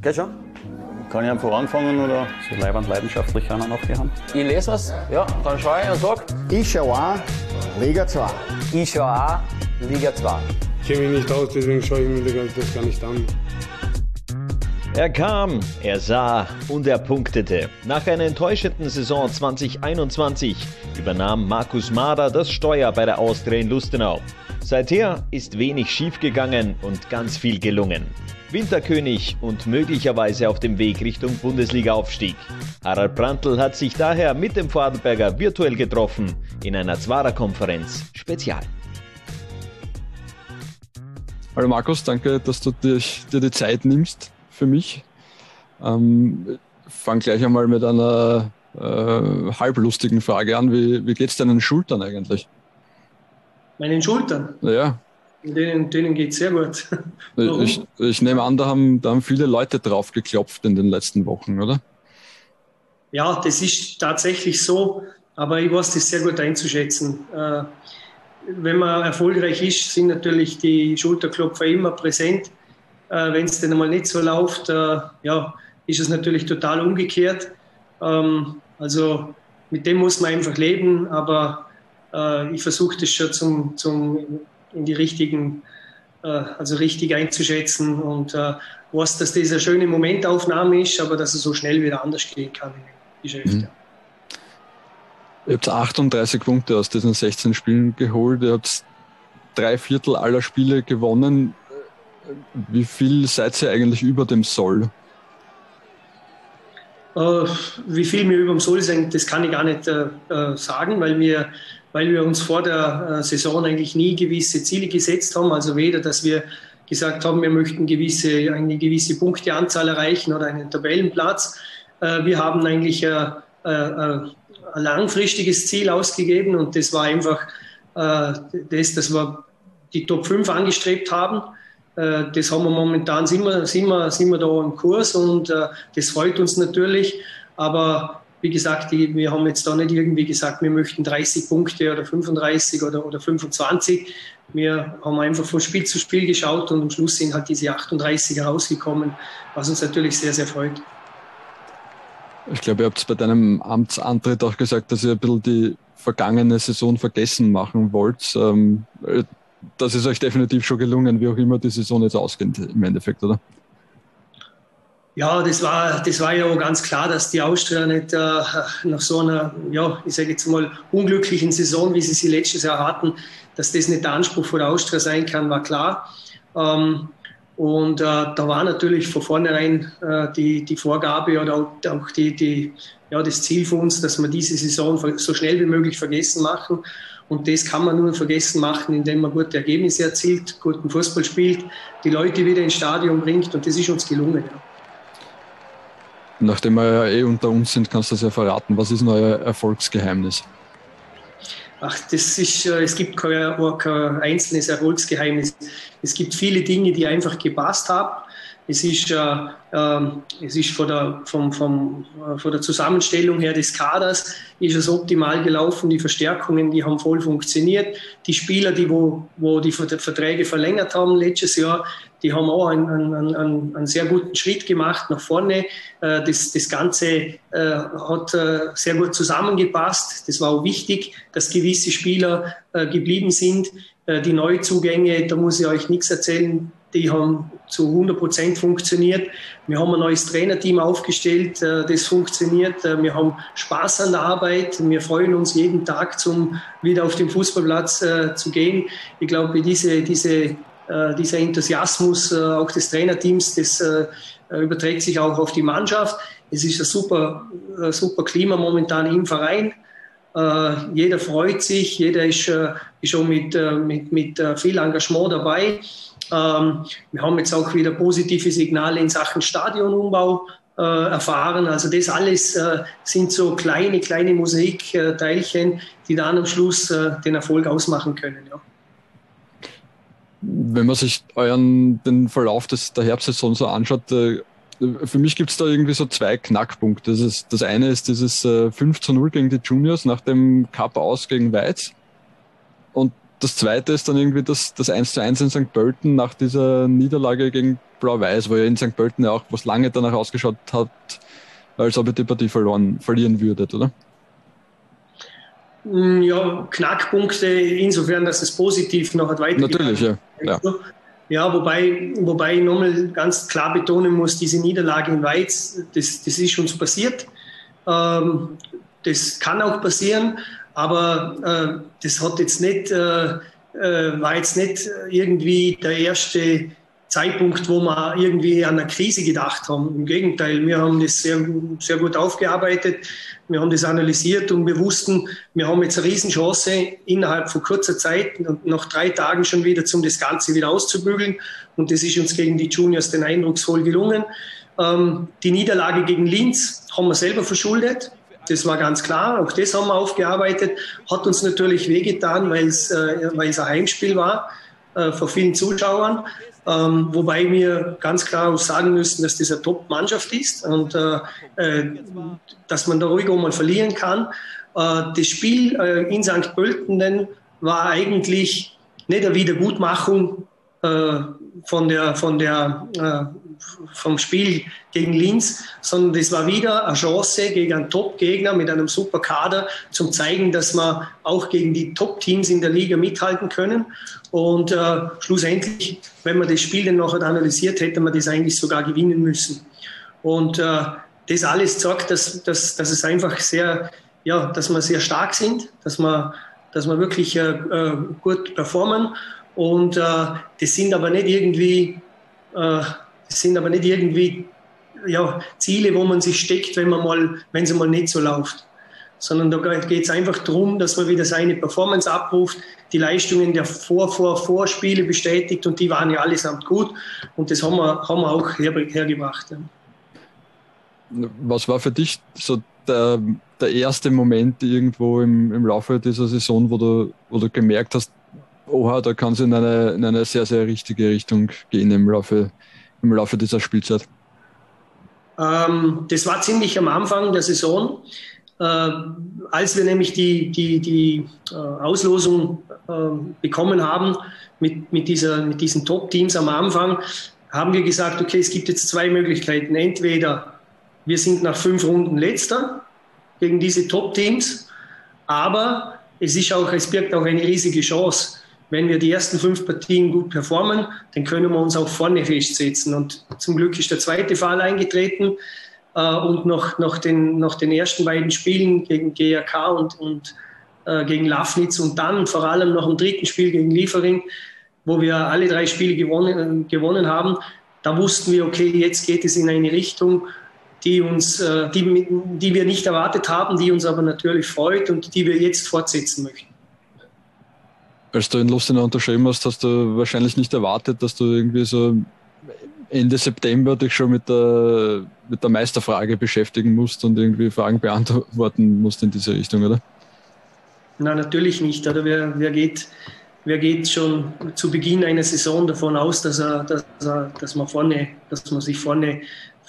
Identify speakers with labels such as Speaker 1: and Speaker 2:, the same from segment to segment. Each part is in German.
Speaker 1: Geht schon?
Speaker 2: Kann ich einfach anfangen oder?
Speaker 1: So leibend leidenschaftlich einer noch haben.
Speaker 3: Ich lese was, ja, dann schaue ich und sag.
Speaker 4: Ich schaue auch Liga 2.
Speaker 3: Ich schaue auch Liga 2.
Speaker 5: Ich kenne mich nicht aus, deswegen schaue ich mir das gar nicht an.
Speaker 6: Er kam, er sah und er punktete. Nach einer enttäuschenden Saison 2021 übernahm Markus Mader das Steuer bei der Austria in Lustenau. Seither ist wenig schiefgegangen und ganz viel gelungen. Winterkönig und möglicherweise auf dem Weg Richtung Bundesliga-Aufstieg. Harald Brandl hat sich daher mit dem Vorarlberger virtuell getroffen in einer Zwarer-Konferenz Spezial.
Speaker 7: Hallo Markus, danke, dass du dir, dir die Zeit nimmst für mich. Ähm, fang gleich einmal mit einer äh, halblustigen Frage an. Wie, wie geht es deinen Schultern eigentlich?
Speaker 8: Meinen Schultern?
Speaker 7: Ja.
Speaker 8: Denen, denen geht es sehr gut.
Speaker 7: ich, ich, nehme an, da haben, da haben viele Leute drauf geklopft in den letzten Wochen, oder?
Speaker 8: Ja, das ist tatsächlich so, aber ich weiß das sehr gut einzuschätzen. Äh, wenn man erfolgreich ist, sind natürlich die Schulterklopfer immer präsent. Äh, wenn es dann einmal nicht so läuft, äh, ja, ist es natürlich total umgekehrt. Ähm, also mit dem muss man einfach leben, aber ich versuche das schon zum, zum, in die richtigen, äh, also richtig einzuschätzen und äh, weiß, dass das eine schöne Momentaufnahme ist, aber dass es so schnell wieder anders gehen kann im Geschäft. Mhm. Ja.
Speaker 7: Ihr habt 38 Punkte aus diesen 16 Spielen geholt. Ihr habt drei Viertel aller Spiele gewonnen. Wie viel seid ihr eigentlich über dem Soll?
Speaker 8: Äh, wie viel wir über dem Soll sind, das kann ich gar nicht äh, äh, sagen, weil wir, weil wir uns vor der Saison eigentlich nie gewisse Ziele gesetzt haben. Also weder, dass wir gesagt haben, wir möchten gewisse, eine gewisse Punkteanzahl erreichen oder einen Tabellenplatz. wir haben eigentlich ein, ein, ein langfristiges Ziel ausgegeben und das war einfach das, dass wir die Top 5 angestrebt haben äh, das haben wir momentan, sind wir, sind wir, sind wir da im Kurs und äh, das freut uns natürlich. Aber wie gesagt, wir haben jetzt da nicht irgendwie gesagt, wir möchten 30 Punkte oder 35 oder, oder 25. Wir haben einfach von Spiel zu Spiel geschaut und am Schluss sind halt diese 38 rausgekommen, was uns natürlich sehr, sehr freut.
Speaker 7: Ich glaube, ihr habt bei deinem Amtsantritt auch gesagt, dass ihr ein bisschen die vergangene Saison vergessen machen wollt. Ähm, das ist euch definitiv schon gelungen, wie auch immer die Saison jetzt ausgeht im Endeffekt, oder?
Speaker 8: Ja, das war, das war ja ganz klar, dass die Austria nicht äh, nach so einer, ja, ich sage jetzt mal, unglücklichen Saison, wie sie sie letztes Jahr hatten, dass das nicht der Anspruch von der Austria sein kann, war klar. Ähm, und äh, da war natürlich von vornherein äh, die, die Vorgabe oder auch die, die, ja, das Ziel für uns, dass wir diese Saison so schnell wie möglich vergessen machen. Und das kann man nur vergessen machen, indem man gute Ergebnisse erzielt, guten Fußball spielt, die Leute wieder ins Stadion bringt. Und das ist uns gelungen. Ja.
Speaker 7: Nachdem wir ja eh unter uns sind, kannst du das ja verraten. Was ist euer Erfolgsgeheimnis?
Speaker 8: Ach, das ist, äh, es gibt kein, kein einzelnes Erfolgsgeheimnis. Es gibt viele Dinge, die einfach gepasst haben. Es ist, äh, äh, es ist von, der, vom, vom, äh, von der Zusammenstellung her des Kaders ist es optimal gelaufen. Die Verstärkungen, die haben voll funktioniert. Die Spieler, die wo, wo die Verträge verlängert haben letztes Jahr, die haben auch einen, einen, einen, einen sehr guten Schritt gemacht nach vorne. Äh, das, das Ganze äh, hat äh, sehr gut zusammengepasst. Das war auch wichtig, dass gewisse Spieler geblieben sind. Die Neuzugänge, da muss ich euch nichts erzählen, die haben zu 100 Prozent funktioniert. Wir haben ein neues Trainerteam aufgestellt, das funktioniert. Wir haben Spaß an der Arbeit. Wir freuen uns jeden Tag, zum wieder auf den Fußballplatz zu gehen. Ich glaube, diese, diese, dieser Enthusiasmus auch des Trainerteams, das überträgt sich auch auf die Mannschaft. Es ist ein super, super Klima momentan im Verein. jeder freut sich, jeder ist, schon mit, mit, mit viel Engagement dabei. Ähm, wir haben jetzt auch wieder positive Signale in Sachen Stadionumbau äh, erfahren. Also das alles äh, sind so kleine, kleine Mosaikteilchen, die dann am Schluss äh, den Erfolg ausmachen können. Ja.
Speaker 7: Wenn man sich euren, den Verlauf des, der Herbstsaison so anschaut, äh, für mich gibt es da irgendwie so zwei Knackpunkte. Das, ist, das eine ist dieses 5 äh, zu 0 gegen die Juniors nach dem Cup aus gegen Weiz. Und das zweite ist dann irgendwie das, das 1 zu 1 in St. Pölten nach dieser Niederlage gegen Blau-Weiß, wo ja in St. Pölten ja auch was lange danach ausgeschaut hat, als ob ihr die Partie verloren, verlieren würdet, oder?
Speaker 8: Mm, ja, Knackpunkte insofern, dass es positiv noch hat weitergegangen.
Speaker 7: Natürlich, ja. Ja.
Speaker 8: Ja, wobei, wobei ich nochmal ganz klar betonen muss, diese Niederlage in Weiz, das, das ist uns passiert. Ähm, das kann auch passieren, aber äh, das hat jetzt nicht, äh, äh war jetzt nicht irgendwie der erste Zeitpunkt, wo wir irgendwie an eine Krise gedacht haben. Im Gegenteil, wir haben das sehr, sehr gut aufgearbeitet, wir haben das analysiert und wir wussten, wir haben jetzt eine Riesenchance innerhalb von kurzer Zeit und nach drei Tagen schon wieder, um das Ganze wieder auszubügeln. Und das ist uns gegen die Juniors den eindrucksvoll gelungen. Ähm, die Niederlage gegen Linz haben wir selber verschuldet. Das war ganz klar. Auch das haben wir aufgearbeitet. Hat uns natürlich wehgetan, weil es, äh, weil es ein Heimspiel war äh, vor vielen Zuschauern. Ähm, wobei wir ganz klar sagen müssen, dass das eine Top-Mannschaft ist und äh, äh, dass man da ruhig auch mal verlieren kann. Äh, das Spiel äh, in St. Pölten war eigentlich nicht eine Wiedergutmachung äh, von der, von der, äh, vom Spiel gegen Linz, sondern das war wieder eine Chance gegen einen Top-Gegner mit einem super Kader zum zeigen, dass wir auch gegen die Top-Teams in der Liga mithalten können. Und äh, schlussendlich, wenn man das Spiel dann nachher analysiert, hätte man das eigentlich sogar gewinnen müssen. Und äh, das alles zeigt, dass, dass, dass es einfach sehr, ja, dass wir sehr stark sind, dass wir, dass wir wirklich äh, äh gut performen und äh, das sind aber nicht irgendwie, das sind aber nicht irgendwie ja, Ziele, wo man sich steckt, wenn man mal, wenn es mal nicht so läuft. Sondern da geht es einfach darum, dass man wieder seine Performance abruft, die Leistungen der Vor-, Vor-, Vorspiele bestätigt und die waren ja allesamt gut und das haben wir, haben wir auch her, hergebracht.
Speaker 7: Was war für dich so der, der erste Moment irgendwo im, im Laufe dieser Saison, wo du, wo du gemerkt hast, oha, da kann es in eine, in eine sehr, sehr richtige Richtung gehen im Laufe, im Laufe dieser Spielzeit?
Speaker 8: Ähm, das war ziemlich am Anfang der Saison. Äh, als wir nämlich die, die, die äh, Auslosung äh, bekommen haben mit, mit, dieser, mit diesen Top-Teams am Anfang, haben wir gesagt, okay, es gibt jetzt zwei Möglichkeiten. Entweder wir sind nach fünf Runden letzter gegen diese Top-Teams, aber es, ist auch, es birgt auch eine riesige Chance wenn wir die ersten fünf Partien gut performen, dann können wir uns auch vorne festsetzen. Und zum Glück ist der zweite Fall eingetreten. Äh, und nach, nach, den, nach den ersten beiden Spielen gegen GRK und, und äh, gegen Lafnitz und dann vor allem noch im dritten Spiel gegen Liefering, wo wir alle drei Spiele gewonnen, gewonnen haben, da wussten wir, okay, jetzt geht es in eine Richtung, die, uns, äh, die, die wir nicht erwartet haben, die uns aber natürlich freut und die wir jetzt fortsetzen möchten
Speaker 7: als du in Lustenau unterschrieben hast, hast du wahrscheinlich nicht erwartet, dass du irgendwie so Ende September dich schon mit der, mit der Meisterfrage beschäftigen musst und irgendwie Fragen beantworten musst in diese Richtung, oder?
Speaker 8: Nein, natürlich nicht. Oder wer, wer, geht, wer geht schon zu Beginn einer Saison davon aus, dass, er, dass, er, dass, man, vorne, dass man sich vorne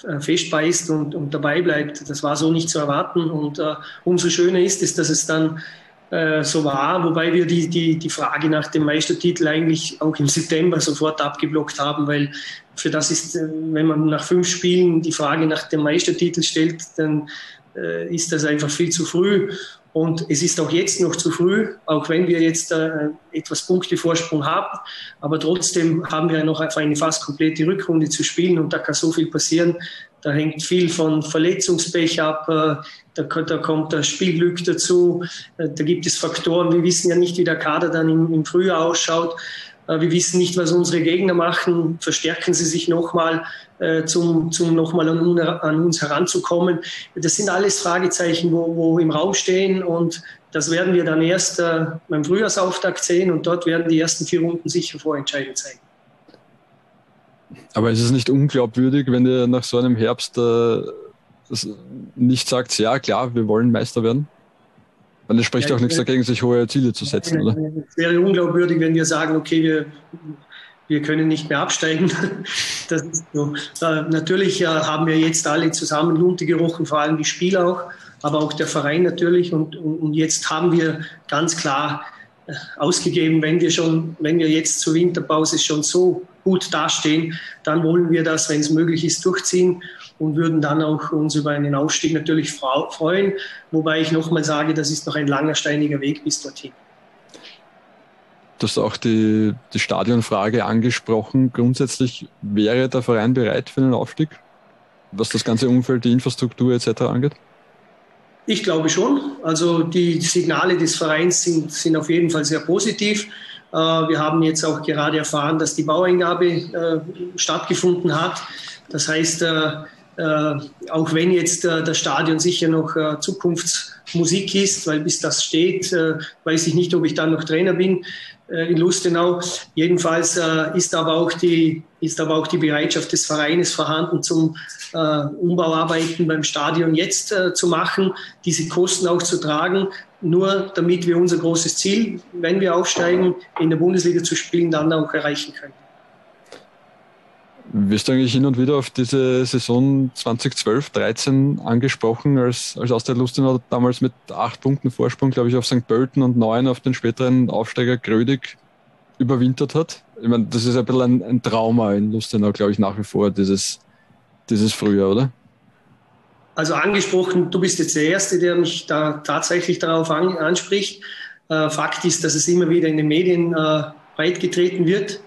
Speaker 8: äh, festbeißt und, und dabei bleibt. Das war so nicht zu erwarten. Und uh, umso schöner ist es, dass es dann äh, so war, wobei wir die, die, die Frage nach dem Meistertitel eigentlich auch im September sofort abgeblockt haben, weil für das ist, äh, wenn man nach fünf Spielen die Frage nach dem Meistertitel stellt, dann äh, ist das einfach viel zu früh. Und es ist auch jetzt noch zu früh, auch wenn wir jetzt äh, etwas Punktevorsprung haben. Aber trotzdem haben wir noch eine fast komplette Rückrunde zu spielen und da kann so viel passieren. Da hängt viel von Verletzungspech ab. Äh, da, da, kommt das Spielglück dazu. Äh, da gibt es Faktoren. Wir wissen ja nicht, wie der Kader dann im, im Frühjahr ausschaut. Äh, wir wissen nicht, was unsere Gegner machen. Verstärken sie sich nochmal, äh, zum, zum nochmal an, an, uns heranzukommen? Das sind alles Fragezeichen, wo, wo im Raum stehen und das werden wir dann erst äh, beim Frühjahrsauftakt sehen und dort werden die ersten vier Runden sicher vorentscheidend sein.
Speaker 7: Aber ist es nicht unglaubwürdig, wenn ihr nach so einem Herbst äh, nicht sagt, ja klar, wir wollen Meister werden? Dann es spricht ja, auch nichts dagegen, sich hohe Ziele zu setzen, oder?
Speaker 8: Es wäre unglaubwürdig, wenn wir sagen, okay, wir, wir können nicht mehr absteigen. Das ist so. Äh, natürlich äh, haben wir jetzt alle zusammen Lunte gerochen, vor allem die Spieler auch, aber auch der Verein natürlich. Und, und, und jetzt haben wir ganz klar ausgegeben, wenn wir schon, wenn wir jetzt zur Winterpause schon so gut dastehen, dann wollen wir das, wenn es möglich ist, durchziehen und würden dann auch uns über einen Aufstieg natürlich freuen. Wobei ich nochmal sage, das ist noch ein langer, steiniger Weg bis dorthin.
Speaker 7: Du hast auch die, die Stadionfrage angesprochen. Grundsätzlich wäre der Verein bereit für einen Aufstieg, was das ganze Umfeld, die Infrastruktur etc. angeht?
Speaker 8: Ich glaube schon. Also die Signale des Vereins sind, sind auf jeden Fall sehr positiv. Äh, wir haben jetzt auch gerade erfahren, dass die Baueingabe äh, stattgefunden hat. Das heißt, äh, auch wenn jetzt das Stadion sicher noch Zukunftsmusik ist, weil bis das steht, weiß ich nicht, ob ich dann noch Trainer bin in Lustenau. Jedenfalls ist aber auch die, ist aber auch die Bereitschaft des Vereines vorhanden, zum Umbauarbeiten beim Stadion jetzt zu machen, diese Kosten auch zu tragen nur damit wir unser großes Ziel, wenn wir aufsteigen, in der Bundesliga zu spielen, dann auch erreichen können.
Speaker 7: Wirst du eigentlich hin und wieder auf diese Saison 2012, 13 angesprochen, als, als Austria Lustenau damals mit acht Punkten Vorsprung, glaube ich, auf St. Pölten und neun auf den späteren Aufsteiger Grödig überwintert hat? Ich meine, das ist ein bisschen ein, ein Trauma in Lustenau, glaube ich, nach wie vor, dieses, dieses Frühjahr, oder?
Speaker 8: Also angesprochen, du bist jetzt der Erste, der mich da tatsächlich darauf an, anspricht. Äh, Fakt ist, dass es immer wieder in den Medien äh, breitgetreten wird.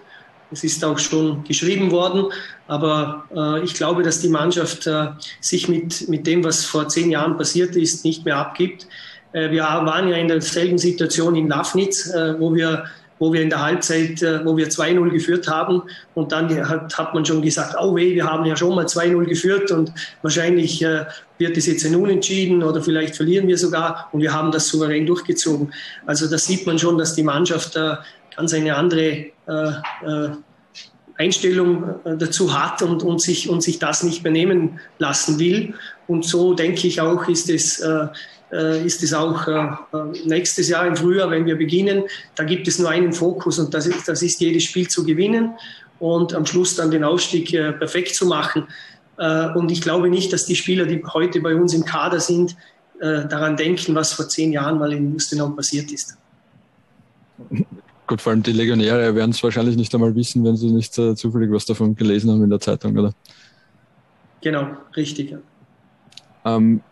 Speaker 8: Es ist auch schon geschrieben worden, aber äh, ich glaube, dass die Mannschaft äh, sich mit, mit dem, was vor zehn Jahren passiert ist, nicht mehr abgibt. Äh, wir waren ja in derselben Situation in Lafnitz, äh, wo wir wo wir in der Halbzeit, äh, wo wir 2-0 geführt haben. Und dann hat, hat man schon gesagt, oh weh, wir haben ja schon mal 2-0 geführt und wahrscheinlich äh, wird es jetzt ein Unentschieden oder vielleicht verlieren wir sogar. Und wir haben das souverän durchgezogen. Also da sieht man schon, dass die Mannschaft ganz eine andere Einstellung dazu hat und, und, sich, und sich das nicht mehr nehmen lassen will. Und so denke ich auch, ist es äh, ist es auch äh, äh, nächstes Jahr im Frühjahr, wenn wir beginnen. Da gibt es nur einen Fokus und das ist, das ist jedes Spiel zu gewinnen und am Schluss dann den Ausstieg perfekt zu machen. Und ich glaube nicht, dass die Spieler, die heute bei uns im Kader sind, daran denken, was vor zehn Jahren mal in Lustenau passiert ist.
Speaker 7: Gut, vor allem die Legionäre werden es wahrscheinlich nicht einmal wissen, wenn sie nicht äh, zufällig was davon gelesen haben in der Zeitung, oder?
Speaker 8: Genau, richtig. Ja.
Speaker 7: Ähm,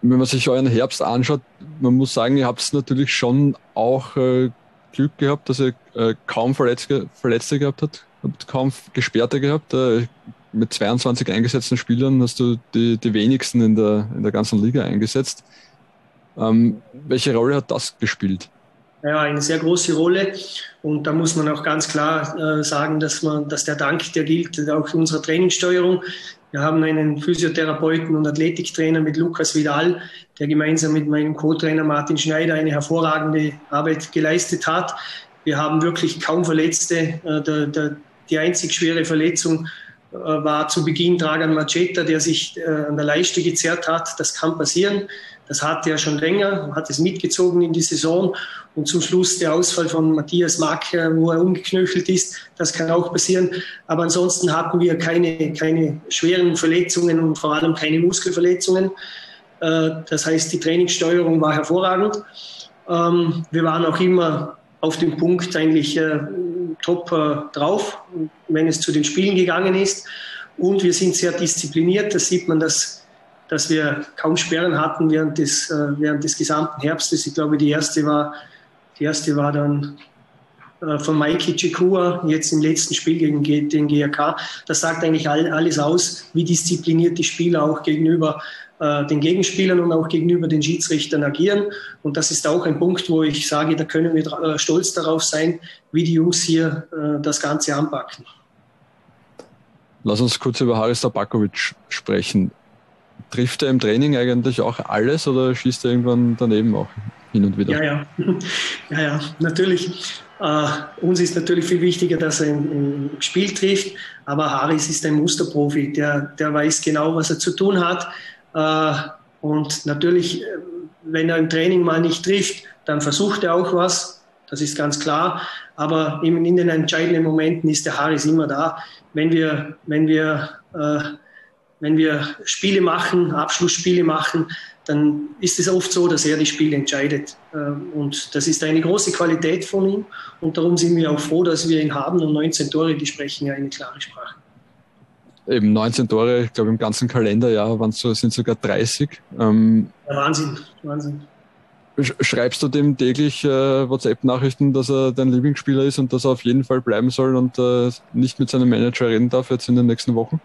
Speaker 7: wenn man sich euren Herbst anschaut, man muss sagen, ihr habt natürlich schon auch äh, Glück gehabt, dass ihr äh, kaum Verletzte, Verletzte gehabt habt, habt kaum Gesperrte gehabt. Äh, mit 22 eingesetzten Spielern hast du die, die wenigsten in der, in der ganzen Liga eingesetzt. Ähm, welche Rolle hat das gespielt?
Speaker 8: Ja, eine sehr große Rolle. Und da muss man auch ganz klar äh, sagen, dass, man, dass der Dank, der gilt auch unserer Trainingssteuerung. Wir haben einen Physiotherapeuten und Athletiktrainer mit Lukas Vidal, der gemeinsam mit meinem Co-Trainer Martin Schneider eine hervorragende Arbeit geleistet hat. Wir haben wirklich kaum Verletzte. Äh, der, der, die einzig schwere Verletzung äh, war zu Beginn Dragan Maceta, der sich äh, an der Leiste gezerrt hat. Das kann passieren. Das hatte er schon länger, hat es mitgezogen in die Saison. Und zum Schluss der Ausfall von Matthias Mack, äh, wo er umgeknöchelt ist, das kann auch passieren. Aber ansonsten hatten wir keine, keine schweren Verletzungen und vor allem keine Muskelverletzungen. Äh, das heißt, die Trainingssteuerung war hervorragend. Ähm, wir waren auch immer auf dem Punkt eigentlich äh, top drauf, wenn es zu den Spielen gegangen ist. Und wir sind sehr diszipliniert. Das sieht man, dass dass wir kaum Sperren hatten während des, äh, während des gesamten Herbstes. Ich glaube, die erste war, die erste war dann äh, von Mikey Chikua, jetzt im letzten Spiel gegen den GRK. Das sagt eigentlich all, alles aus, wie diszipliniert die Spieler auch gegenüber äh, den Gegenspielern und auch gegenüber den Schiedsrichtern agieren. Und das ist auch ein Punkt, wo ich sage, da können wir stolz darauf sein, wie die Jungs hier das Ganze anpacken.
Speaker 7: Lass uns kurz über Haris Tabakovic sprechen. Trifft er im Training eigentlich auch alles oder schießt er irgendwann daneben auch hin und wieder?
Speaker 8: Ja, ja, ja, ja natürlich. Uh, uns ist natürlich viel wichtiger, dass er im, im, Spiel trifft, aber Haris ist ein Musterprofi, der, der weiß genau, was er zu tun hat. Uh, und natürlich, wenn er im Training mal nicht trifft, dann versucht er auch was, das ist ganz klar. Aber in, in den entscheidenden Momenten ist der Haris immer da. Wenn wir, wenn wir uh, wenn wir Spiele machen, Abschlussspiele machen, dann ist es oft so, dass er die Spiele entscheidet. Ähm, und das ist eine große Qualität von ihm. Und darum sind wir auch froh, dass wir ihn haben. Und 19 Tore, die sprechen ja eine klare Sprache.
Speaker 7: Eben 19 Tore, ich glaube im ganzen Kalenderjahr waren so, sind sogar 30. Ähm,
Speaker 8: ja, Wahnsinn, Wahnsinn.
Speaker 7: Schreibst du dem täglich äh, WhatsApp-Nachrichten, dass er dein Lieblingsspieler ist und dass er auf jeden Fall bleiben soll und äh, nicht mit seinem Manager reden darf jetzt in den nächsten Wochen?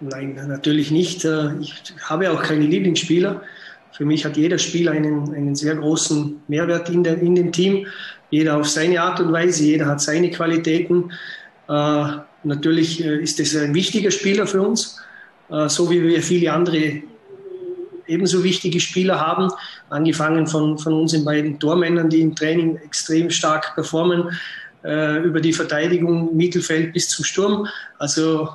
Speaker 8: Nein, natürlich nicht. Äh, ich habe auch keine Lieblingsspieler. Für mich hat jeder Spieler einen, einen sehr großen Mehrwert in, der, in dem Team. Jeder auf seine Art und Weise, jeder hat seine Qualitäten. Äh, natürlich äh, ist es ein wichtiger Spieler für uns, so wie wir viele andere ebenso wichtige Spieler haben, angefangen von, von unseren beiden Tormännern, die im Training extrem stark performen, äh, über die Verteidigung, Mittelfeld bis zum Sturm. Also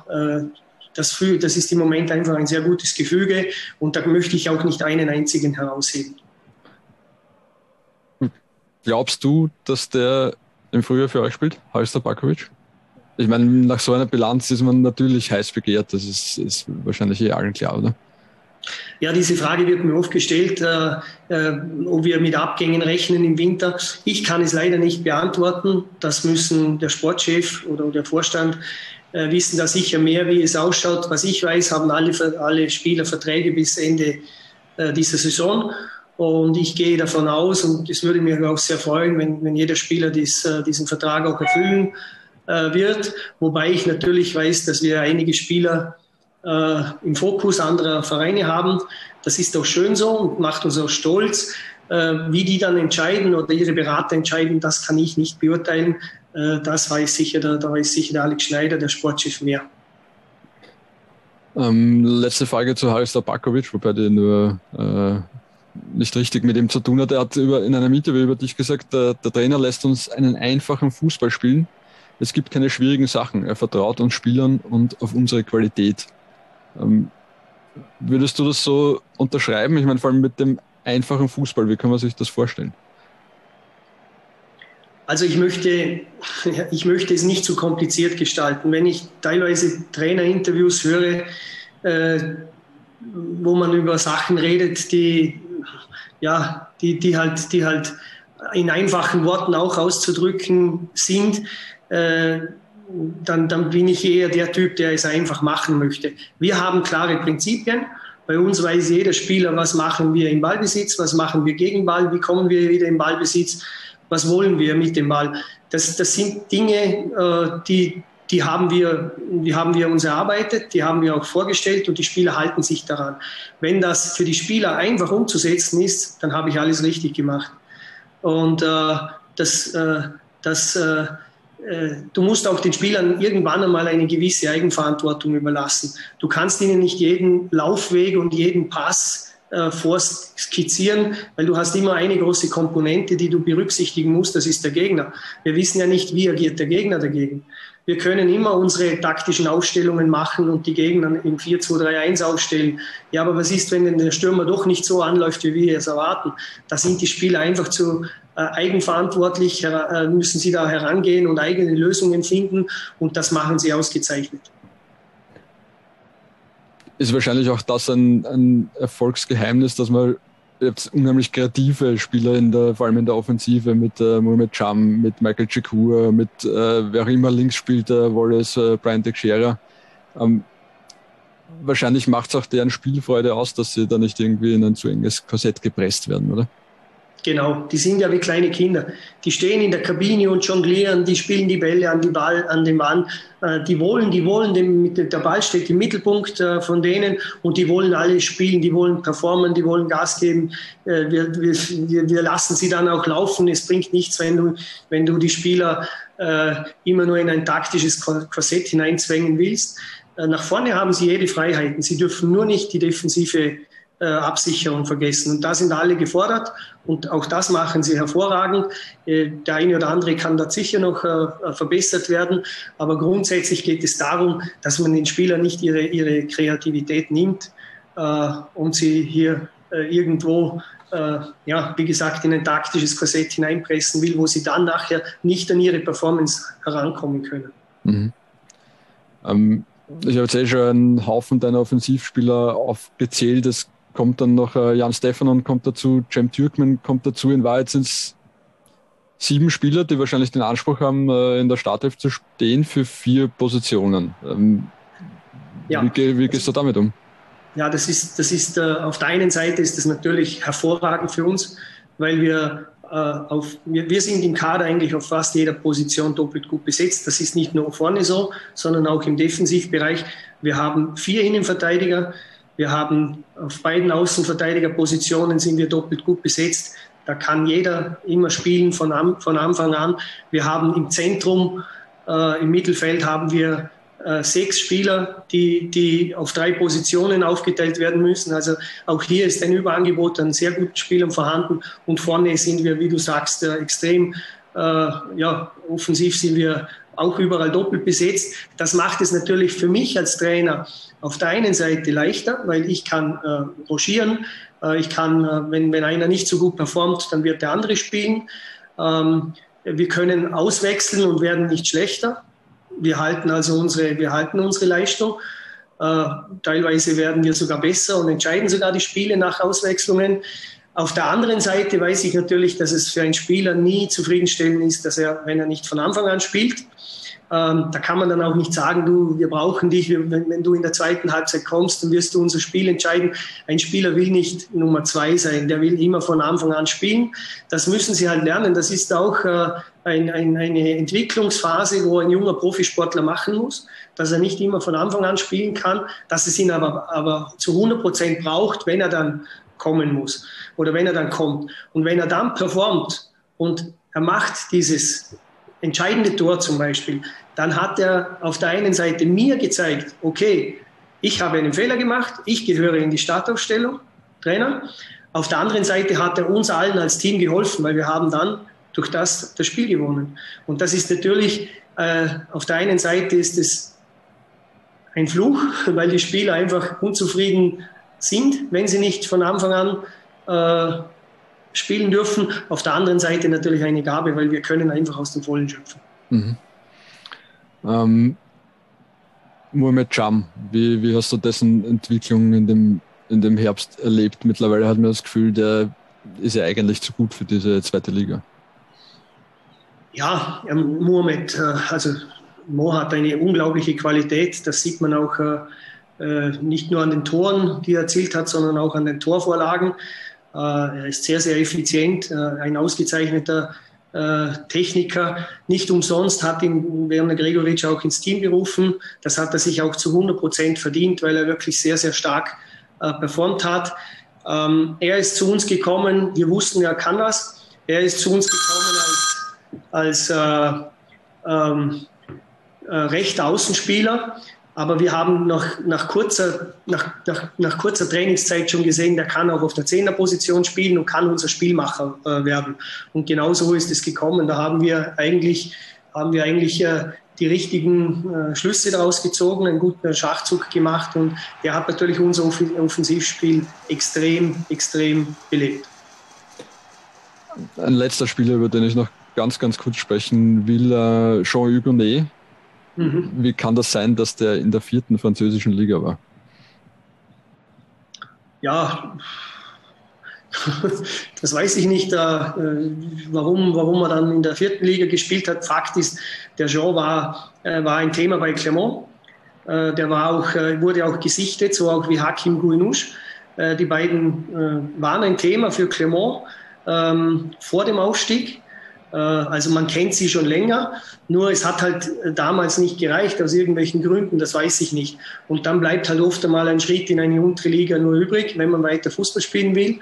Speaker 8: das, das ist im Moment einfach ein sehr gutes Gefüge und da möchte ich auch nicht einen einzigen herausheben.
Speaker 7: Glaubst du, dass der im Frühjahr für euch spielt, Halster Bakovic? Ich meine, nach so einer Bilanz ist man natürlich heiß begehrt, das ist, ist wahrscheinlich eh allen klar, oder?
Speaker 8: Ja, diese Frage wird mir oft gestellt, äh, äh, ob wir mit Abgängen rechnen im Winter. Ich kann es leider nicht beantworten. Das müssen der Sportchef oder der Vorstand äh, wissen da sicher mehr, wie es ausschaut. Was ich weiß, haben alle, alle Spieler Verträge bis Ende äh, dieser Saison. Und ich gehe davon aus, und es würde mich auch sehr freuen, wenn, wenn jeder Spieler dies, äh, diesen Vertrag auch erfüllen äh, wird. Wobei ich natürlich weiß, dass wir einige Spieler äh, im Fokus anderer Vereine haben. Das ist auch schön so und macht uns auch stolz. Wie die dann entscheiden oder ihre Berater entscheiden, das kann ich nicht beurteilen. Äh, das weiß sicher der, da weiß sicher der Alex Schneider, der Sportchef, mehr.
Speaker 7: Ähm, letzte Frage zu Haris Tabakovic, wobei der nur äh, nicht richtig mit ihm zu tun hat. Er hat über, in einem Interview über dich gesagt, der, der Trainer lässt uns einen einfachen Fußball spielen. Es gibt keine schwierigen Sachen. Er vertraut uns Spielern und auf unsere Qualität. Ähm, würdest du das so unterschreiben? Ich meine, vor allem mit dem einfachen Fußball, wie kann man sich das vorstellen?
Speaker 8: Also ich möchte, ich möchte es nicht zu kompliziert gestalten. Wenn ich teilweise Trainerinterviews höre, äh, wo man über Sachen redet, die, ja, die, die, halt, die halt in einfachen Worten auch auszudrücken sind, äh, dann, dann bin ich eher der Typ, der es einfach machen möchte. Wir haben klare Prinzipien. Bei uns weiß jeder Spieler, was machen wir im Ballbesitz, was machen wir gegen Ball, wie kommen wir wieder im Ballbesitz was wollen wir mit dem Ball? Das, das sind Dinge, äh, die, die, haben wir, die haben wir uns erarbeitet, die haben wir auch vorgestellt und die Spieler halten sich daran. Wenn das für die Spieler einfach umzusetzen ist, dann habe ich alles richtig gemacht. Und äh, das, äh, das, äh, äh du musst auch den Spielern irgendwann einmal eine gewisse Eigenverantwortung überlassen. Du kannst ihnen nicht jeden Laufweg und jeden Pass äh, vorskizzieren, weil du hast immer eine große Komponente, die du berücksichtigen musst, das ist der Gegner. Wir wissen ja nicht, wie agiert der Gegner dagegen. Wir können immer unsere taktischen Aufstellungen machen und die Gegner im 4-2-3-1 aufstellen. Ja, aber was ist, wenn der Stürmer doch nicht so anläuft, wie wir es erwarten? Da sind die Spieler einfach zu äh, eigenverantwortlich, äh, müssen sie da herangehen und eigene Lösungen finden und das machen sie ausgezeichnet
Speaker 7: ist wahrscheinlich auch das ein, ein Erfolgsgeheimnis, dass man jetzt unheimlich kreative Spieler in der, vor allem in der Offensive mit äh, Mohamed Cham, mit Michael Chikua, mit äh, wer immer links spielt, äh, Wallace, äh, Brian Teixeira. Ähm, wahrscheinlich macht es auch deren Spielfreude aus, dass sie da nicht irgendwie in ein zu enges Korsett gepresst werden, oder?
Speaker 8: Genau, die sind ja wie kleine Kinder. Die stehen in der Kabine und jonglieren, die spielen die Bälle an, die Ball, an den Mann. Äh, die wollen, die wollen, der Ball steht im Mittelpunkt äh, von denen und die wollen alle spielen, die wollen performen, die wollen Gas geben. Äh, wir, wir, wir lassen sie dann auch laufen. Es bringt nichts, wenn du, wenn du die Spieler immer nur in ein taktisches Korsett hineinzwängen willst. Nach vorne haben sie jede Freiheiten. Sie dürfen nur nicht die defensive Absicherung vergessen. Und da sind alle gefordert und auch das machen sie hervorragend. Äh, der eine oder andere kann da sicher noch äh, verbessert werden, aber grundsätzlich geht es darum, dass man den Spielern nicht ihre, ihre Kreativität nimmt und sie hier irgendwo ja, wie gesagt, in ein taktisches Korsett hineinpressen will, wo sie dann nachher nicht an ihre Performance herankommen können.
Speaker 7: Mhm. Ähm, ich habe jetzt eh schon einen Haufen deiner Offensivspieler aufgezählt. Es kommt dann noch äh, Jan Stefanon kommt dazu, Cem Türkman kommt dazu. In Wahrheit sind es sieben Spieler, die wahrscheinlich den Anspruch haben, äh, in der Startelf zu stehen für vier Positionen. Ähm, ja. Wie, wie gehst du damit um?
Speaker 8: Ja, das ist, das ist äh, auf der einen Seite ist das natürlich hervorragend für uns, weil wir äh, auf, wir, wir sind im Kader eigentlich auf fast jeder Position doppelt gut besetzt. Das ist nicht nur vorne so, sondern auch im Defensivbereich. Wir haben vier Innenverteidiger. Wir haben auf beiden Außenverteidigerpositionen sind wir doppelt gut besetzt. Da kann jeder immer spielen von, von Anfang an. Wir haben im Zentrum, äh, im Mittelfeld haben wir äh, sechs Spieler, die, die auf drei Positionen aufgeteilt werden müssen. Also auch hier ist ein Überangebot an sehr guten Spielern vorhanden und vorne sind wir, wie du sagst, äh, extrem äh, ja, offensiv sind wir auch überall doppelt besetzt. Das macht es natürlich für mich als Trainer auf der einen Seite leichter, weil ich kann äh, rochieren, äh, ich kann, äh, wenn, wenn einer nicht so gut performt, dann wird der andere spielen. Ähm, wir können auswechseln und werden nicht schlechter. Wir halten also unsere, wir halten unsere Leistung. Äh, teilweise werden wir sogar besser und entscheiden sogar die Spiele nach Auswechslungen. Auf der anderen Seite weiß ich natürlich, dass es für einen Spieler nie zufriedenstellend ist, dass er, wenn er nicht von Anfang an spielt, ähm, da kann man dann auch nicht sagen, du, wir brauchen dich, wenn, wenn, du in der zweiten Halbzeit kommst, dann wirst du unser Spiel entscheiden. Ein Spieler will nicht Nummer zwei sein, der will immer von Anfang an spielen. Das müssen sie halt lernen. Das ist auch äh, ein, ein, eine Entwicklungsphase, wo ein junger Profisportler machen muss, dass er nicht immer von Anfang an spielen kann, dass es ihn aber, aber zu 100 Prozent braucht, wenn er dann kommen muss oder wenn er dann kommt. Und wenn er dann performt und er macht dieses entscheidende Tor zum Beispiel, dann hat er auf der einen Seite mir gezeigt, okay, ich habe einen Fehler gemacht, ich gehöre in die Startaufstellung, Trainer. Auf der anderen Seite hat er uns allen als Team geholfen, weil wir haben dann durch das das Spiel gewonnen. Und das ist natürlich, äh, auf der einen Seite ist es ein Fluch, weil die Spieler einfach unzufrieden sind, wenn sie nicht von Anfang an äh, spielen dürfen. Auf der anderen Seite natürlich eine Gabe, weil wir können einfach aus dem Vollen schöpfen. Mhm.
Speaker 7: Ähm, Mohamed Cham, wie, wie hast du dessen Entwicklung in dem, in dem Herbst erlebt? Mittlerweile hat man das Gefühl, der ist ja eigentlich zu gut für diese zweite Liga.
Speaker 8: Ja, ähm, Mohamed, äh, also Mo hat eine unglaubliche Qualität. Das sieht man auch äh, nicht nur an den Toren, die er erzielt hat, sondern auch an den Torvorlagen. Äh, er ist sehr, sehr effizient, äh, ein ausgezeichneter äh, Techniker. Nicht umsonst hat ihn Werner Gregoritsch auch ins Team berufen. Das hat er sich auch zu 100 Prozent verdient, weil er wirklich sehr, sehr stark performt hat. Ähm, er ist zu uns gekommen, wir wussten, er kann was. Er ist zu uns gekommen als, als äh, ähm, äh, rechter Außenspieler. Aber wir haben nach, nach, kurzer, nach, nach, nach kurzer Trainingszeit schon gesehen, der kann auch auf der Zehnerposition spielen und kann unser Spielmacher äh, werden. Und genau so ist es gekommen. Da haben wir eigentlich, haben wir eigentlich äh, die richtigen äh, Schlüsse daraus gezogen, einen guten Schachzug gemacht und der hat natürlich unser Offensivspiel extrem, extrem belebt.
Speaker 7: Ein letzter Spieler, über den ich noch ganz, ganz kurz sprechen will, äh, Jean Hugonet Mhm. Wie kann das sein, dass der in der vierten französischen Liga war?
Speaker 8: Ja, das weiß ich nicht, äh, warum, warum er dann in der vierten Liga gespielt hat. Fakt ist, der Jean war, äh, war ein Thema bei Clermont. Äh, der war auch, wurde auch gesichtet, so auch wie Hakim Gouinouche. Die beiden waren ein Thema für Clermont ähm, vor dem Aufstieg. Äh, also man kennt sie schon länger, nur es hat halt damals nicht gereicht aus irgendwelchen Gründen, das weiß ich nicht. Und dann bleibt halt oft einmal ein Schritt in eine untere Liga nur übrig, wenn man weiter Fußball spielen will.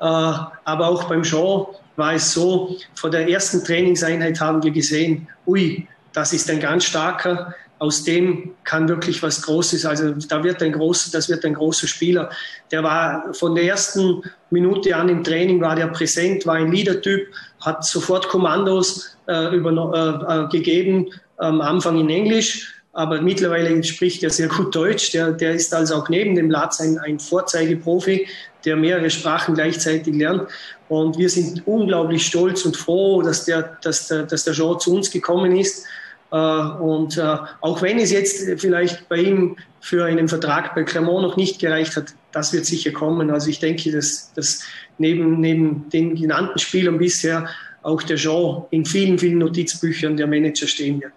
Speaker 8: Äh, aber auch beim Jean war es so, vor der ersten Trainingseinheit haben wir gesehen, ui, das ist ein ganz starker, aus dem kann wirklich was Großes, also da wird ein großer, das wird ein großer Spieler. Der war von der ersten Minute an im Training war der präsent, war ein Leader-Typ, hat sofort Kommandos äh, über, äh, äh, gegeben, am Anfang in Englisch, aber mittlerweile spricht er sehr gut Deutsch. Der, der ist also auch neben dem Platz ein, ein Vorzeigeprofi, der mehrere Sprachen gleichzeitig lernt. Und wir sind unglaublich stolz und froh, dass der, dass der, dass der Jean zu uns gekommen ist und auch wenn es jetzt vielleicht bei ihm für einen Vertrag bei Clermont noch nicht gereicht hat, das wird sicher kommen. Also ich denke, dass, dass neben, neben den genannten Spielern bisher auch der Jean in vielen, vielen Notizbüchern der Manager stehen wird.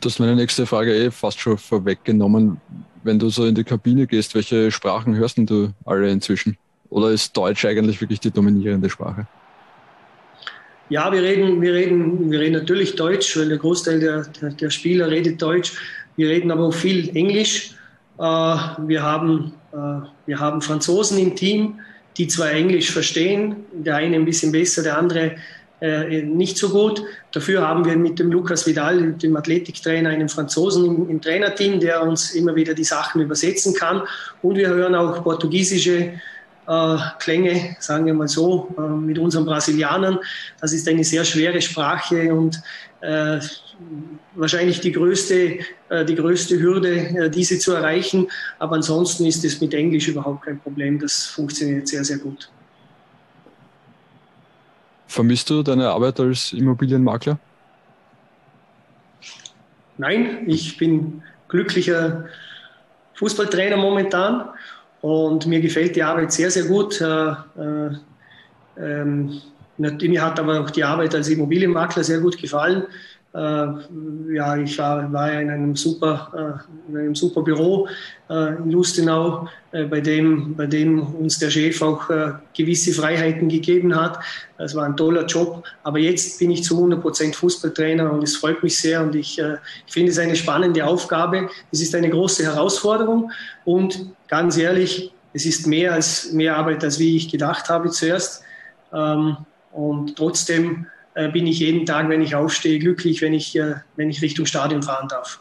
Speaker 7: Du hast meine nächste Frage eh fast schon vorweggenommen. Wenn du so in die Kabine gehst, welche Sprachen hörst du alle inzwischen? Oder ist Deutsch eigentlich wirklich die dominierende Sprache?
Speaker 8: Ja, wir reden, wir reden, wir reden natürlich Deutsch, weil der Großteil der, der, der Spieler redet Deutsch. Wir reden aber auch viel Englisch. Äh, wir, haben, äh, wir haben Franzosen im Team, die zwar Englisch verstehen, der eine ein bisschen besser, der andere äh, nicht so gut. Dafür haben wir mit dem Lukas Vidal, dem Athletiktrainer, einen Franzosen im, im, Trainerteam, der uns immer wieder die Sachen übersetzen kann. Und wir hören auch portugiesische Klänge, sagen wir mal so, äh, mit unseren Brasilianern. Das ist eine sehr schwere Sprache und äh, wahrscheinlich die größte, äh, die größte Hürde, äh, diese zu erreichen. Aber ansonsten ist es mit Englisch überhaupt kein Problem. Das funktioniert sehr, sehr gut.
Speaker 7: Vermisst du deine Arbeit als Immobilienmakler?
Speaker 8: Nein, ich bin glücklicher Fußballtrainer momentan und mir gefällt die Arbeit sehr, sehr gut. Äh, äh, ähm, mir hat aber auch die Arbeit als Immobilienmakler sehr gut gefallen. Äh, ja, ich war, war in einem super, äh, in einem super Büro äh, in Lustenau, bei dem, bei dem uns der Chef auch gewisse Freiheiten gegeben hat. Es war ein toller Job. Aber jetzt bin ich zu 100 Prozent Fußballtrainer und es freut mich sehr und ich, ich finde es eine spannende Aufgabe. Es ist eine große Herausforderung und ganz ehrlich, es ist mehr als mehr Arbeit, als wie ich gedacht habe zuerst. Ähm, und trotzdem äh, bin ich jeden Tag, wenn ich aufstehe, glücklich, wenn ich, äh, wenn ich Richtung Stadion fahren darf.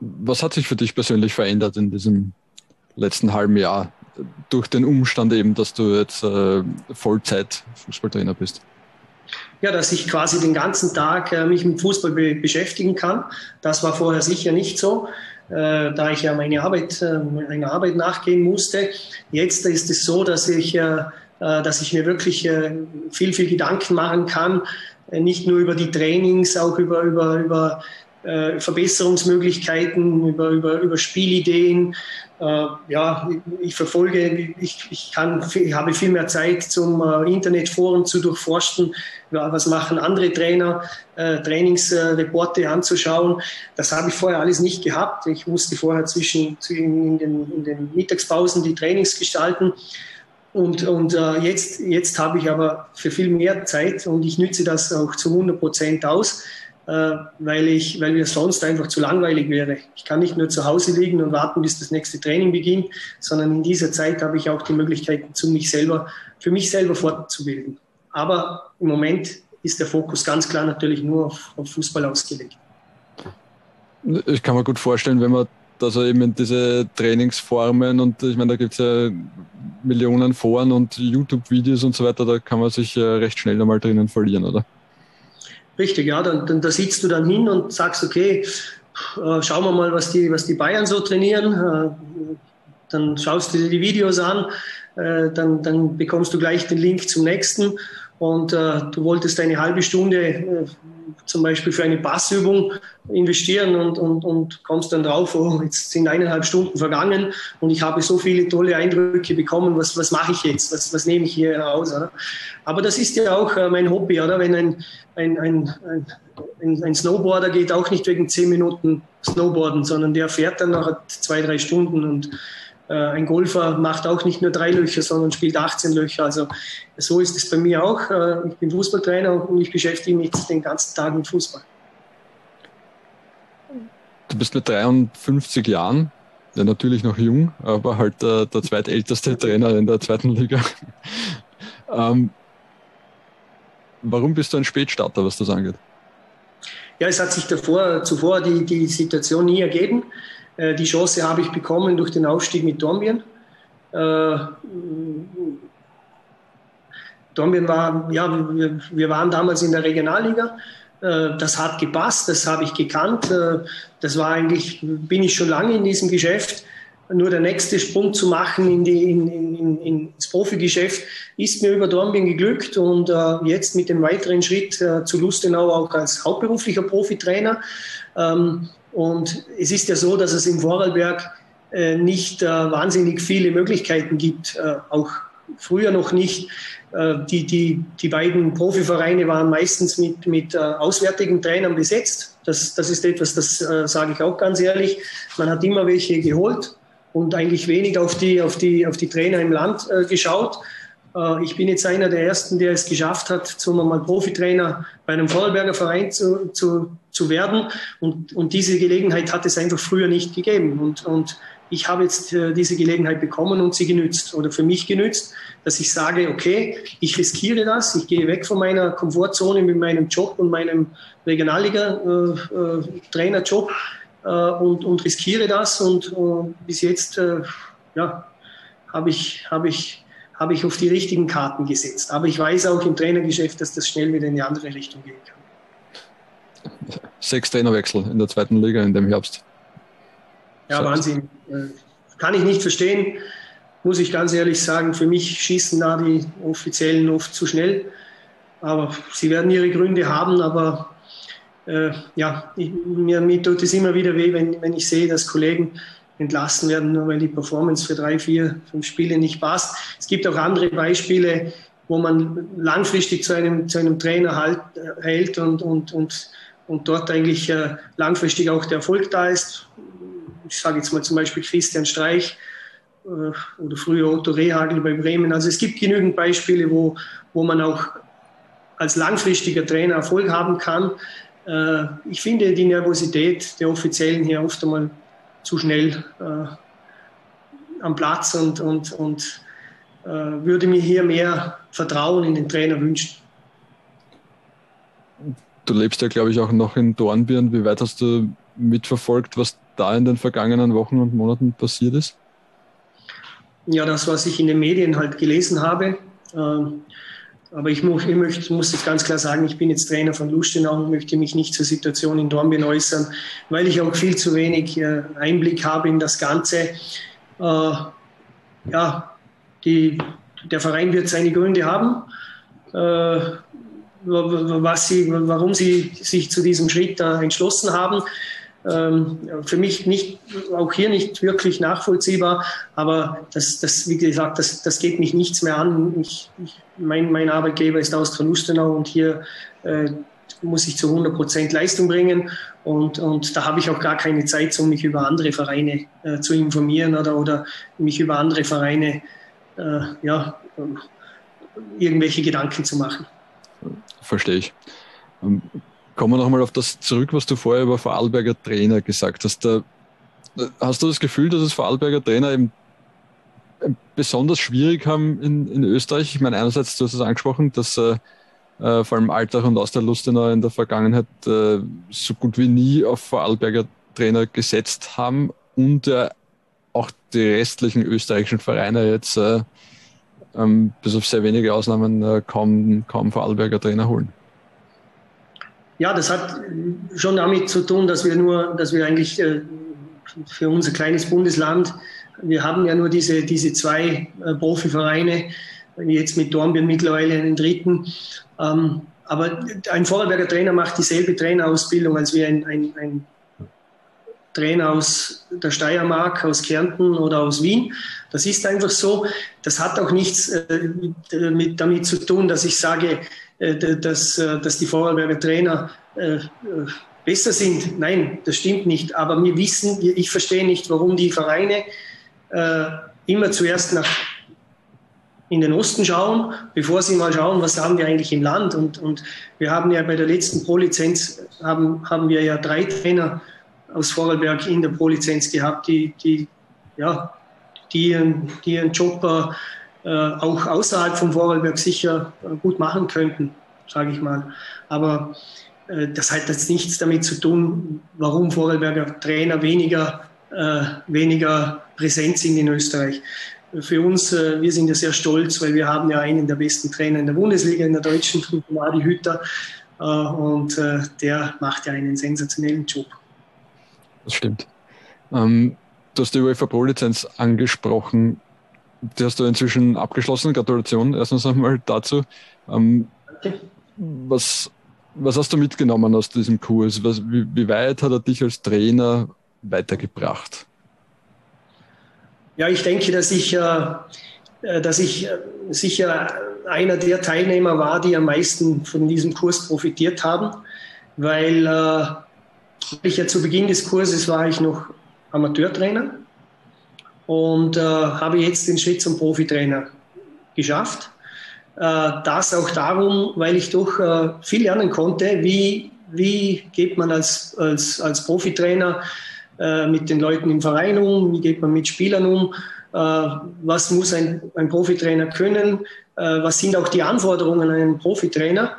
Speaker 7: Was hat sich für dich persönlich verändert in diesem letzten halben Jahr durch den Umstand eben, dass du jetzt äh, Vollzeit-Fußballtrainer bist?
Speaker 8: Ja, dass ich quasi den ganzen Tag äh, mich mit Fußball be beschäftigen kann. Das war vorher sicher nicht so, äh, da ich ja meine Arbeit, äh, meiner Arbeit nachgehen musste. Jetzt ist es so, dass ich dass ich mir wirklich äh, viel, viel Gedanken machen kann, äh, nicht nur über die Trainings, auch über, über, über Verbesserungsmöglichkeiten, über, über, über Spielideen. ja, ich verfolge, ich, ich, kann, ich habe viel mehr Zeit zum Internetforen zu durchforsten, ja, was machen andere Trainer, Trainingsreporte anzuschauen. Das habe ich vorher alles nicht gehabt. Ich musste vorher zwischen, in den, in den Mittagspausen die Trainings gestalten. Und, und äh, jetzt, jetzt habe ich aber für viel mehr Zeit und ich nütze das auch zu 100 Prozent aus, äh, weil, ich, weil mir sonst einfach zu langweilig wäre. Ich kann nicht nur zu Hause liegen und warten, bis das nächste Training beginnt, sondern in dieser Zeit habe ich auch die Möglichkeit, zu mich selber, für mich selber fortzubilden. Aber im Moment ist der Fokus ganz klar natürlich nur auf, auf Fußball ausgelegt.
Speaker 7: Ich kann mir gut vorstellen, wenn man also eben diese Trainingsformen und ich meine, da gibt es ja Millionen Foren und YouTube-Videos und so weiter, da kann man sich ja recht schnell einmal drinnen verlieren, oder?
Speaker 8: Richtig, ja, dann, dann da sitzt du dann hin und sagst, okay, äh, schauen wir mal, was die, was die Bayern so trainieren. Äh, dann schaust du dir die Videos an, äh, dann, dann bekommst du gleich den Link zum nächsten und äh, du wolltest eine halbe Stunde äh, zum Beispiel für eine Passübung investieren und, und, und kommst dann drauf, oh, jetzt sind eineinhalb Stunden vergangen und ich habe so viele tolle Eindrücke bekommen, was, was mache ich jetzt, was, was nehme ich hier heraus? Oder? Aber das ist ja auch äh, mein Hobby, oder? Wenn ein, ein, ein, ein, ein Snowboarder geht auch nicht wegen zehn Minuten Snowboarden, sondern der fährt dann nach zwei, drei Stunden und ein Golfer macht auch nicht nur drei Löcher, sondern spielt 18 Löcher. Also so ist es bei mir auch. Äh, ich bin Fußballtrainer und ich beschäftige mich den ganzen Tag mit Fußball.
Speaker 7: Du bist mit 53 Jahren, ja natürlich noch jung, aber halt der, der zweitälteste Trainer in der zweiten Liga. ähm, warum bist du ein Spätstarter, was das angeht?
Speaker 8: Ja, es hat sich davor, zuvor die, die Situation nie ergeben. Äh, die Chance habe ich bekommen durch den Aufstieg mit Dornbirn. Äh, Dornbirn war, ja, wir, wir, waren damals in der Regionalliga. Äh, das hat gepasst, das habe ich gekannt. Das war eigentlich, bin ich schon lange in diesem Geschäft. nur der nächste Sprung zu machen in die, in, in, ins Profigeschäft ist mir über Dornbirn geglückt und äh, jetzt mit dem weiteren Schritt äh, zu Lustenau auch als hauptberuflicher Profitrainer. Ähm, und es ist ja so, dass es im Vorarlberg äh, nicht äh, wahnsinnig viele Möglichkeiten gibt, äh, auch früher noch nicht. Äh, die, die, die beiden Profivereine waren meistens mit, mit auswärtigen Trainern besetzt. Das, das ist etwas, das sage ich auch ganz ehrlich. Man hat immer welche geholt und eigentlich wenig auf die, auf die, auf die Trainer im Land geschaut. Ich bin jetzt einer der Ersten, der es geschafft hat, zum mal Profitrainer bei einem Vorarlberger Verein zu, zu, zu werden. Und, und diese Gelegenheit hat es einfach früher nicht gegeben. Und, und ich habe jetzt äh, diese Gelegenheit bekommen und sie genützt oder für mich genützt, dass ich sage, okay, ich riskiere das, ich gehe weg von meiner Komfortzone mit meinem Job und meinem Regionalliga-Trainerjob äh, äh, und, und riskiere das und bis jetzt ja, habe ich, habe ich, habe ich auf die richtigen Karten gesetzt. Aber ich weiß auch im Trainergeschäft, dass das schnell wieder in die andere Richtung gehen kann.
Speaker 7: Sechs Trainerwechsel in der zweiten Liga in dem Herbst.
Speaker 8: Ja, Wahnsinn. Äh, kann ich nicht verstehen, muss ich ganz ehrlich sagen. Für mich schießen da die Offiziellen oft zu schnell. Aber sie werden ihre Gründe haben. Aber äh, ja, ich, mir, mir, tut es immer wieder weh, wenn, wenn ich sehe, dass Kollegen entlassen werden, nur weil die Performance für drei, vier, fünf Spiele nicht passt. Es gibt auch andere Beispiele, wo man langfristig zu einem, zu einem Trainer halt, äh, hält und, und, und, und dort eigentlich äh, langfristig auch der Erfolg da ist ich sage jetzt mal zum Beispiel Christian Streich äh, oder früher Otto Rehagel bei Bremen. Also es gibt genügend Beispiele, wo, wo man auch als langfristiger Trainer Erfolg haben kann. Ich finde die Nervosität der Offiziellen hier oft einmal zu schnell äh, am Platz und, und, und würde mir hier mehr Vertrauen in den Trainer wünschen.
Speaker 7: Du lebst ja, glaube ich, auch noch in Dornbirn. Wie weit hast du mitverfolgt, was da in den vergangenen Wochen und Monaten passiert ist?
Speaker 8: Ja, das, was ich in den Medien halt gelesen habe. Ähm, aber ich, muss, ich möchte, muss jetzt ganz klar sagen, ich bin jetzt Trainer von Lustenau und möchte mich nicht zur Situation in Dornbirn äußern, weil ich auch viel zu wenig äh, Einblick habe in das Ganze. Äh, ja, die, der Verein wird seine Gründe haben, äh, was sie, warum sie sich zu diesem Schritt entschlossen haben für mich nicht, auch hier nicht wirklich nachvollziehbar, aber das, das wie gesagt, das, das geht mich nichts mehr an. Ich, ich, mein, mein Arbeitgeber ist Austria Lustenau und hier äh, muss ich zu 100 Prozent Leistung bringen und, und da habe ich auch gar keine Zeit, um mich über andere Vereine äh, zu informieren oder, oder mich über andere Vereine äh, ja, irgendwelche Gedanken zu machen.
Speaker 7: Verstehe ich. Ähm, Kommen wir nochmal auf das zurück, was du vorher über Vorarlberger Trainer gesagt hast. Da, hast du das Gefühl, dass es Vorarlberger Trainer eben besonders schwierig haben in, in Österreich? Ich meine, einerseits, du hast es angesprochen, dass äh, äh vor allem Alltag und aus der Lustenau in der Vergangenheit äh, so gut wie nie auf Vorarlberger Trainer gesetzt haben und äh, auch die restlichen österreichischen Vereine jetzt äh, ähm, bis auf sehr wenige Ausnahmen äh, kaum, kaum Vorarlberger Trainer holen.
Speaker 8: Ja, das hat schon damit zu tun, dass wir nur, dass wir eigentlich äh, für unser kleines Bundesland, wir haben ja nur diese, diese zwei äh, Profivereine, jetzt mit Dornbirn mittlerweile einen dritten. Ähm, aber ein Vorarlberger Trainer macht dieselbe Trainerausbildung als wie ein, ein, ein Trainer aus der Steiermark, aus Kärnten oder aus Wien. Das ist einfach so. Das hat auch nichts äh, mit, damit zu tun, dass ich sage, äh, dass, äh, dass die Vorarlberger Trainer äh, besser sind. Nein, das stimmt nicht. Aber wir wissen, ich verstehe nicht, warum die Vereine immer zuerst nach in den Osten schauen, bevor sie mal schauen, was haben wir eigentlich im Land. Und, und wir haben ja bei der letzten Pro-Lizenz haben, haben wir ja drei Trainer aus Vorarlberg in der Pro-Lizenz gehabt, die, die, ja, die, die ihren Job äh, auch außerhalb von Vorarlberg sicher äh, gut machen könnten, sage ich mal. Aber äh, das hat jetzt nichts damit zu tun, warum Vorarlberger Trainer weniger, äh, weniger präsent sind in Österreich. Für uns, äh, wir sind ja sehr stolz, weil wir haben ja einen der besten Trainer in der Bundesliga, in der deutschen, Adi Hütter. Äh, und der macht ja einen sensationellen Job.
Speaker 7: Das stimmt. Ähm, Du hast die UEFA Pro-Lizenz angesprochen. Die hast du inzwischen abgeschlossen. Gratulation erstens einmal dazu. Ähm, was, was hast du mitgenommen aus diesem Kurs? Was, wie, wie weit hat er dich als Trainer weitergebracht?
Speaker 8: Ja, ich denke, dass ich, äh, dass ich äh, sicher einer der Teilnehmer war, die am meisten von diesem Kurs profitiert haben, weil äh, ich ja zu Beginn des Kurses war ich noch Amateurtrainer und äh, habe jetzt den Schritt zum Profitrainer geschafft. Äh, das auch darum, weil ich doch äh, viel lernen konnte, wie, wie geht man als, als, als Profitrainer äh, mit den Leuten im Verein um, wie geht man mit Spielern um, äh, was muss ein, ein Profitrainer können, äh, was sind auch die Anforderungen an einen Profitrainer.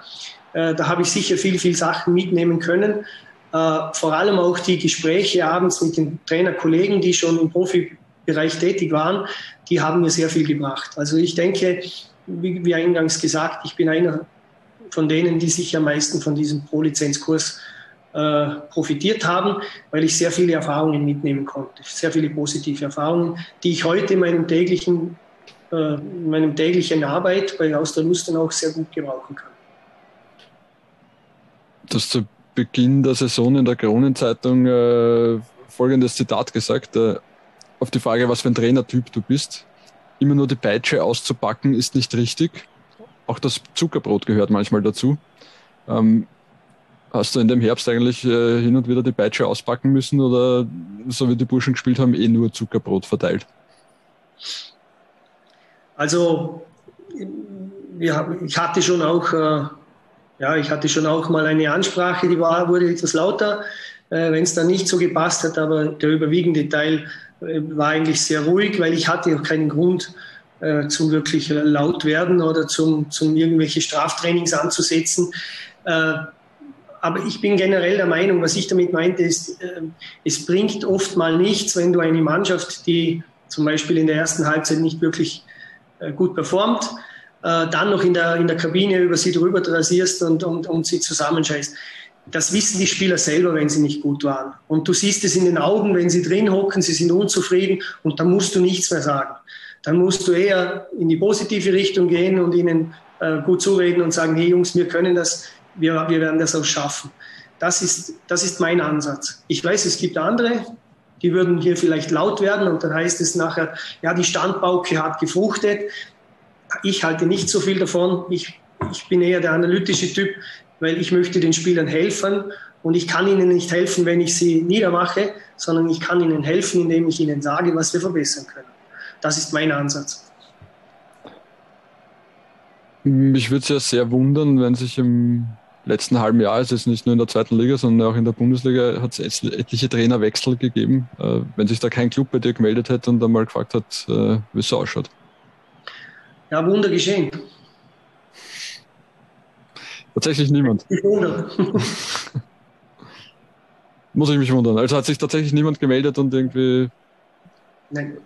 Speaker 8: da habe ich sicher viel, viel Sachen mitnehmen können. Äh, vor allem auch die Gespräche abends mit den Trainerkollegen, die schon im Profibereich tätig waren, die haben mir sehr viel gebracht. Also ich denke, wie, wie eingangs gesagt, ich bin einer von denen, die sich am meisten von diesem Pro-Lizenzkurs äh, profitiert haben, weil ich sehr viele Erfahrungen mitnehmen konnte, sehr viele positive Erfahrungen, die ich heute in meinem täglichen, äh, in meinem täglichen Arbeit bei Aus der Lust auch sehr gut gebrauchen kann.
Speaker 7: Das zu Beginn der Saison in der Kronenzeitung äh, folgendes Zitat gesagt. Äh, auf die Frage, was für ein Trainertyp du bist. Immer nur die Peitsche auszupacken ist nicht richtig. Auch das Zuckerbrot gehört manchmal dazu. Ähm, hast du in dem Herbst eigentlich äh, hin und wieder die Peitsche auspacken müssen oder so wie die Burschen gespielt haben, eh nur Zuckerbrot verteilt?
Speaker 8: Also, ja, ich hatte schon auch äh, ja, ich hatte schon auch mal eine Ansprache, die war, wurde etwas lauter, äh, wenn es dann nicht so gepasst hat, aber der überwiegende Teil äh, war eigentlich sehr ruhig, weil ich hatte auch keinen Grund äh, zum wirklich laut werden oder zum, zum irgendwelche Straftrainings anzusetzen. Äh, aber ich bin generell der Meinung, was ich damit meinte, ist, äh, es bringt oft mal nichts, wenn du eine Mannschaft, die zum Beispiel in der ersten Halbzeit nicht wirklich äh, gut performt, äh, dann noch in der, in der Kabine über sie drüber rasierst und, und, und sie zusammenscheißt. Das wissen die Spieler selber, wenn sie nicht gut waren. Und du siehst es in den Augen, wenn sie drin hocken, sie sind unzufrieden und dann musst du nichts mehr sagen. Dann musst du eher in die positive Richtung gehen und ihnen äh, gut zureden und sagen, hey Jungs, wir können das, wir, wir werden das auch schaffen. Das ist, das ist mein Ansatz. Ich weiß, es gibt andere, die würden hier vielleicht laut werden und dann heißt es nachher, ja, die Standbauke hat gefruchtet ich halte nicht so viel davon. Ich, ich bin eher der analytische Typ, weil ich möchte den Spielern helfen und ich kann ihnen nicht helfen, wenn ich sie niedermache, sondern ich kann ihnen helfen, indem ich ihnen sage, was wir verbessern können. Das ist mein Ansatz.
Speaker 7: Mich würde es ja sehr wundern, wenn sich im letzten halben Jahr, es ist nicht nur in der zweiten Liga, sondern auch in der Bundesliga, hat es etliche Trainerwechsel gegeben, äh, wenn sich da kein Club bei dir gemeldet hätte und einmal gefragt hat, äh, wie es ausschaut
Speaker 8: ja, Wunder geschehen.
Speaker 7: Tatsächlich niemand.
Speaker 8: Wunder.
Speaker 7: Muss ich mich wundern. Also hat sich tatsächlich niemand gemeldet und irgendwie.
Speaker 8: Nein.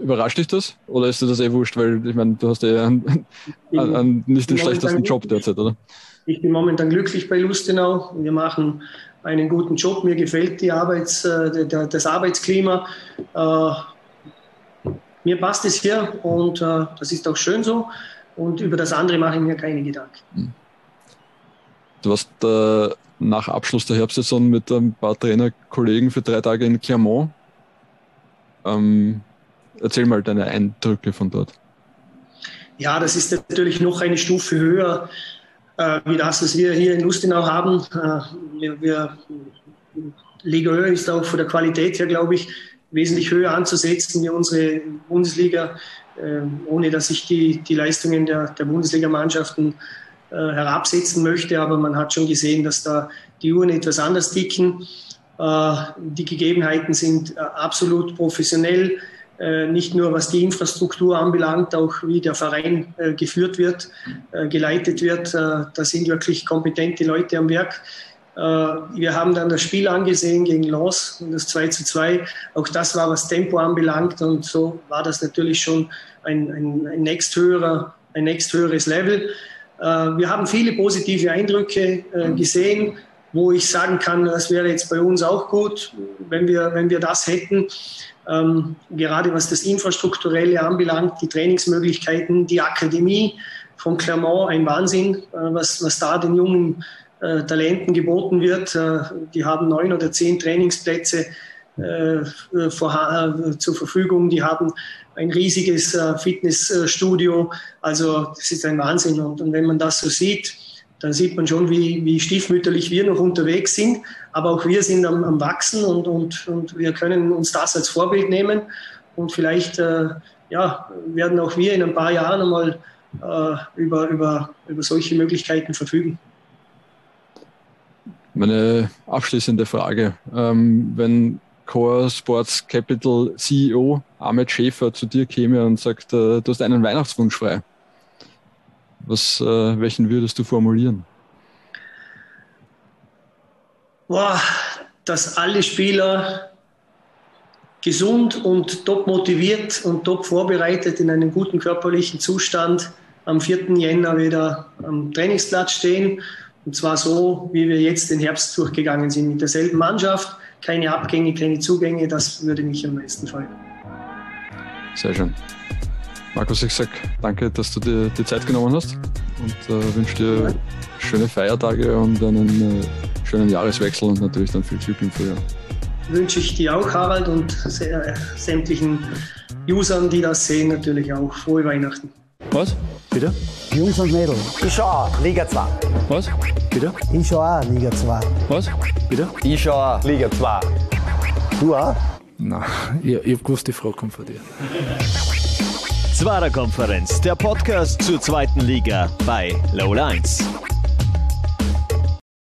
Speaker 7: Überrascht dich das? Oder ist dir das eh wurscht? Weil ich meine, du hast ja einen, einen, einen nicht den schlechtesten Job derzeit, oder?
Speaker 8: Ich bin momentan glücklich bei Lustenau. Wir machen einen guten Job. Mir gefällt die Arbeits, äh, das Arbeitsklima. Mir passt es hier und äh, das ist auch schön so. Und über das andere mache ich mir keine Gedanken. Hm.
Speaker 7: Du warst äh, nach Abschluss der Herbstsaison mit ein paar Trainerkollegen für drei Tage in Clermont. Ähm, erzähl mal deine Eindrücke von dort.
Speaker 8: Ja, das ist natürlich noch eine Stufe höher äh, wie das, was wir hier in Lustenau haben. Äh, wir, wir, Liga Höhe ist auch von der Qualität her, glaube ich, wesentlich höher anzusetzen wie unsere Bundesliga, ähm, ohne dass ich die, die Leistungen der, der Bundesligamannschaften äh, herabsetzen möchte. Aber man hat schon gesehen, dass da die Uhren etwas anders ticken. Äh, die Gegebenheiten sind äh, absolut professionell, nicht nur was die Infrastruktur anbelangt, auch wie der Verein geführt wird, geleitet wird. Da sind wirklich kompetente Leute am Werk. Äh, wir haben dann das Spiel angesehen gegen Lens und das 2 zu 2. Auch das war, was Tempo anbelangt. Und so war das natürlich schon ein, ein, ein, nächsthöherer, ein nächsthöheres Level. Äh, wir haben viele positive Eindrücke äh, gesehen. wo ich sagen kann, das wäre jetzt bei uns auch gut, wenn wir, wenn wir das hätten. Ähm, gerade was das Infrastrukturelle anbelangt, die Trainingsmöglichkeiten, die Akademie von Clermont, ein Wahnsinn, was, was da den jungen äh, Talenten geboten wird. Äh, die haben neun oder zehn Trainingsplätze äh, vor, äh, zur Verfügung. Die haben ein riesiges äh, Fitnessstudio. Also das ist ein Wahnsinn. Und, und, wenn man das so sieht, dann sieht man schon, wie, wie stiefmütterlich wir noch unterwegs sind. Aber auch wir sind am, am Wachsen und, und, und wir können uns das als Vorbild nehmen. Und vielleicht äh, ja, werden auch wir in ein paar Jahren einmal äh, über, über, über solche Möglichkeiten verfügen.
Speaker 7: Meine abschließende Frage. Ähm, wenn Core Sports Capital CEO Ahmed Schäfer zu dir käme und sagt, äh, du hast einen Weihnachtswunsch frei. Was, äh, welchen würdest du formulieren?
Speaker 8: Boah, dass alle Spieler gesund und top motiviert und top vorbereitet in einem guten körperlichen Zustand am 4. Jänner wieder am Trainingsplatz stehen. Und zwar so, wie wir jetzt den Herbst durchgegangen sind, mit derselben Mannschaft, keine Abgänge, keine Zugänge, das würde mich am meisten freuen.
Speaker 7: Sehr schön. Markus, ich sage danke, dass du dir die Zeit genommen hast und äh, wünsche dir schöne Feiertage und einen äh, schönen Jahreswechsel und natürlich dann viel Glück im Frühjahr.
Speaker 8: Wünsche ich dir auch, Harald, und sämtlichen Usern, die das sehen, natürlich auch frohe Weihnachten.
Speaker 5: Was? Bitte?
Speaker 9: Jungs und Mädels.
Speaker 3: Ich schau auch, Liga 2.
Speaker 5: Was? Bitte?
Speaker 9: Ich schau auch Liga 2.
Speaker 5: Was? Bitte?
Speaker 3: Ich schau auch, Liga 2.
Speaker 9: Du auch?
Speaker 5: Nein, ich, ich hab gewusst, die Frage kommt von dir.
Speaker 6: Zwarer Konferenz, der Podcast zur zweiten Liga bei Low Lines.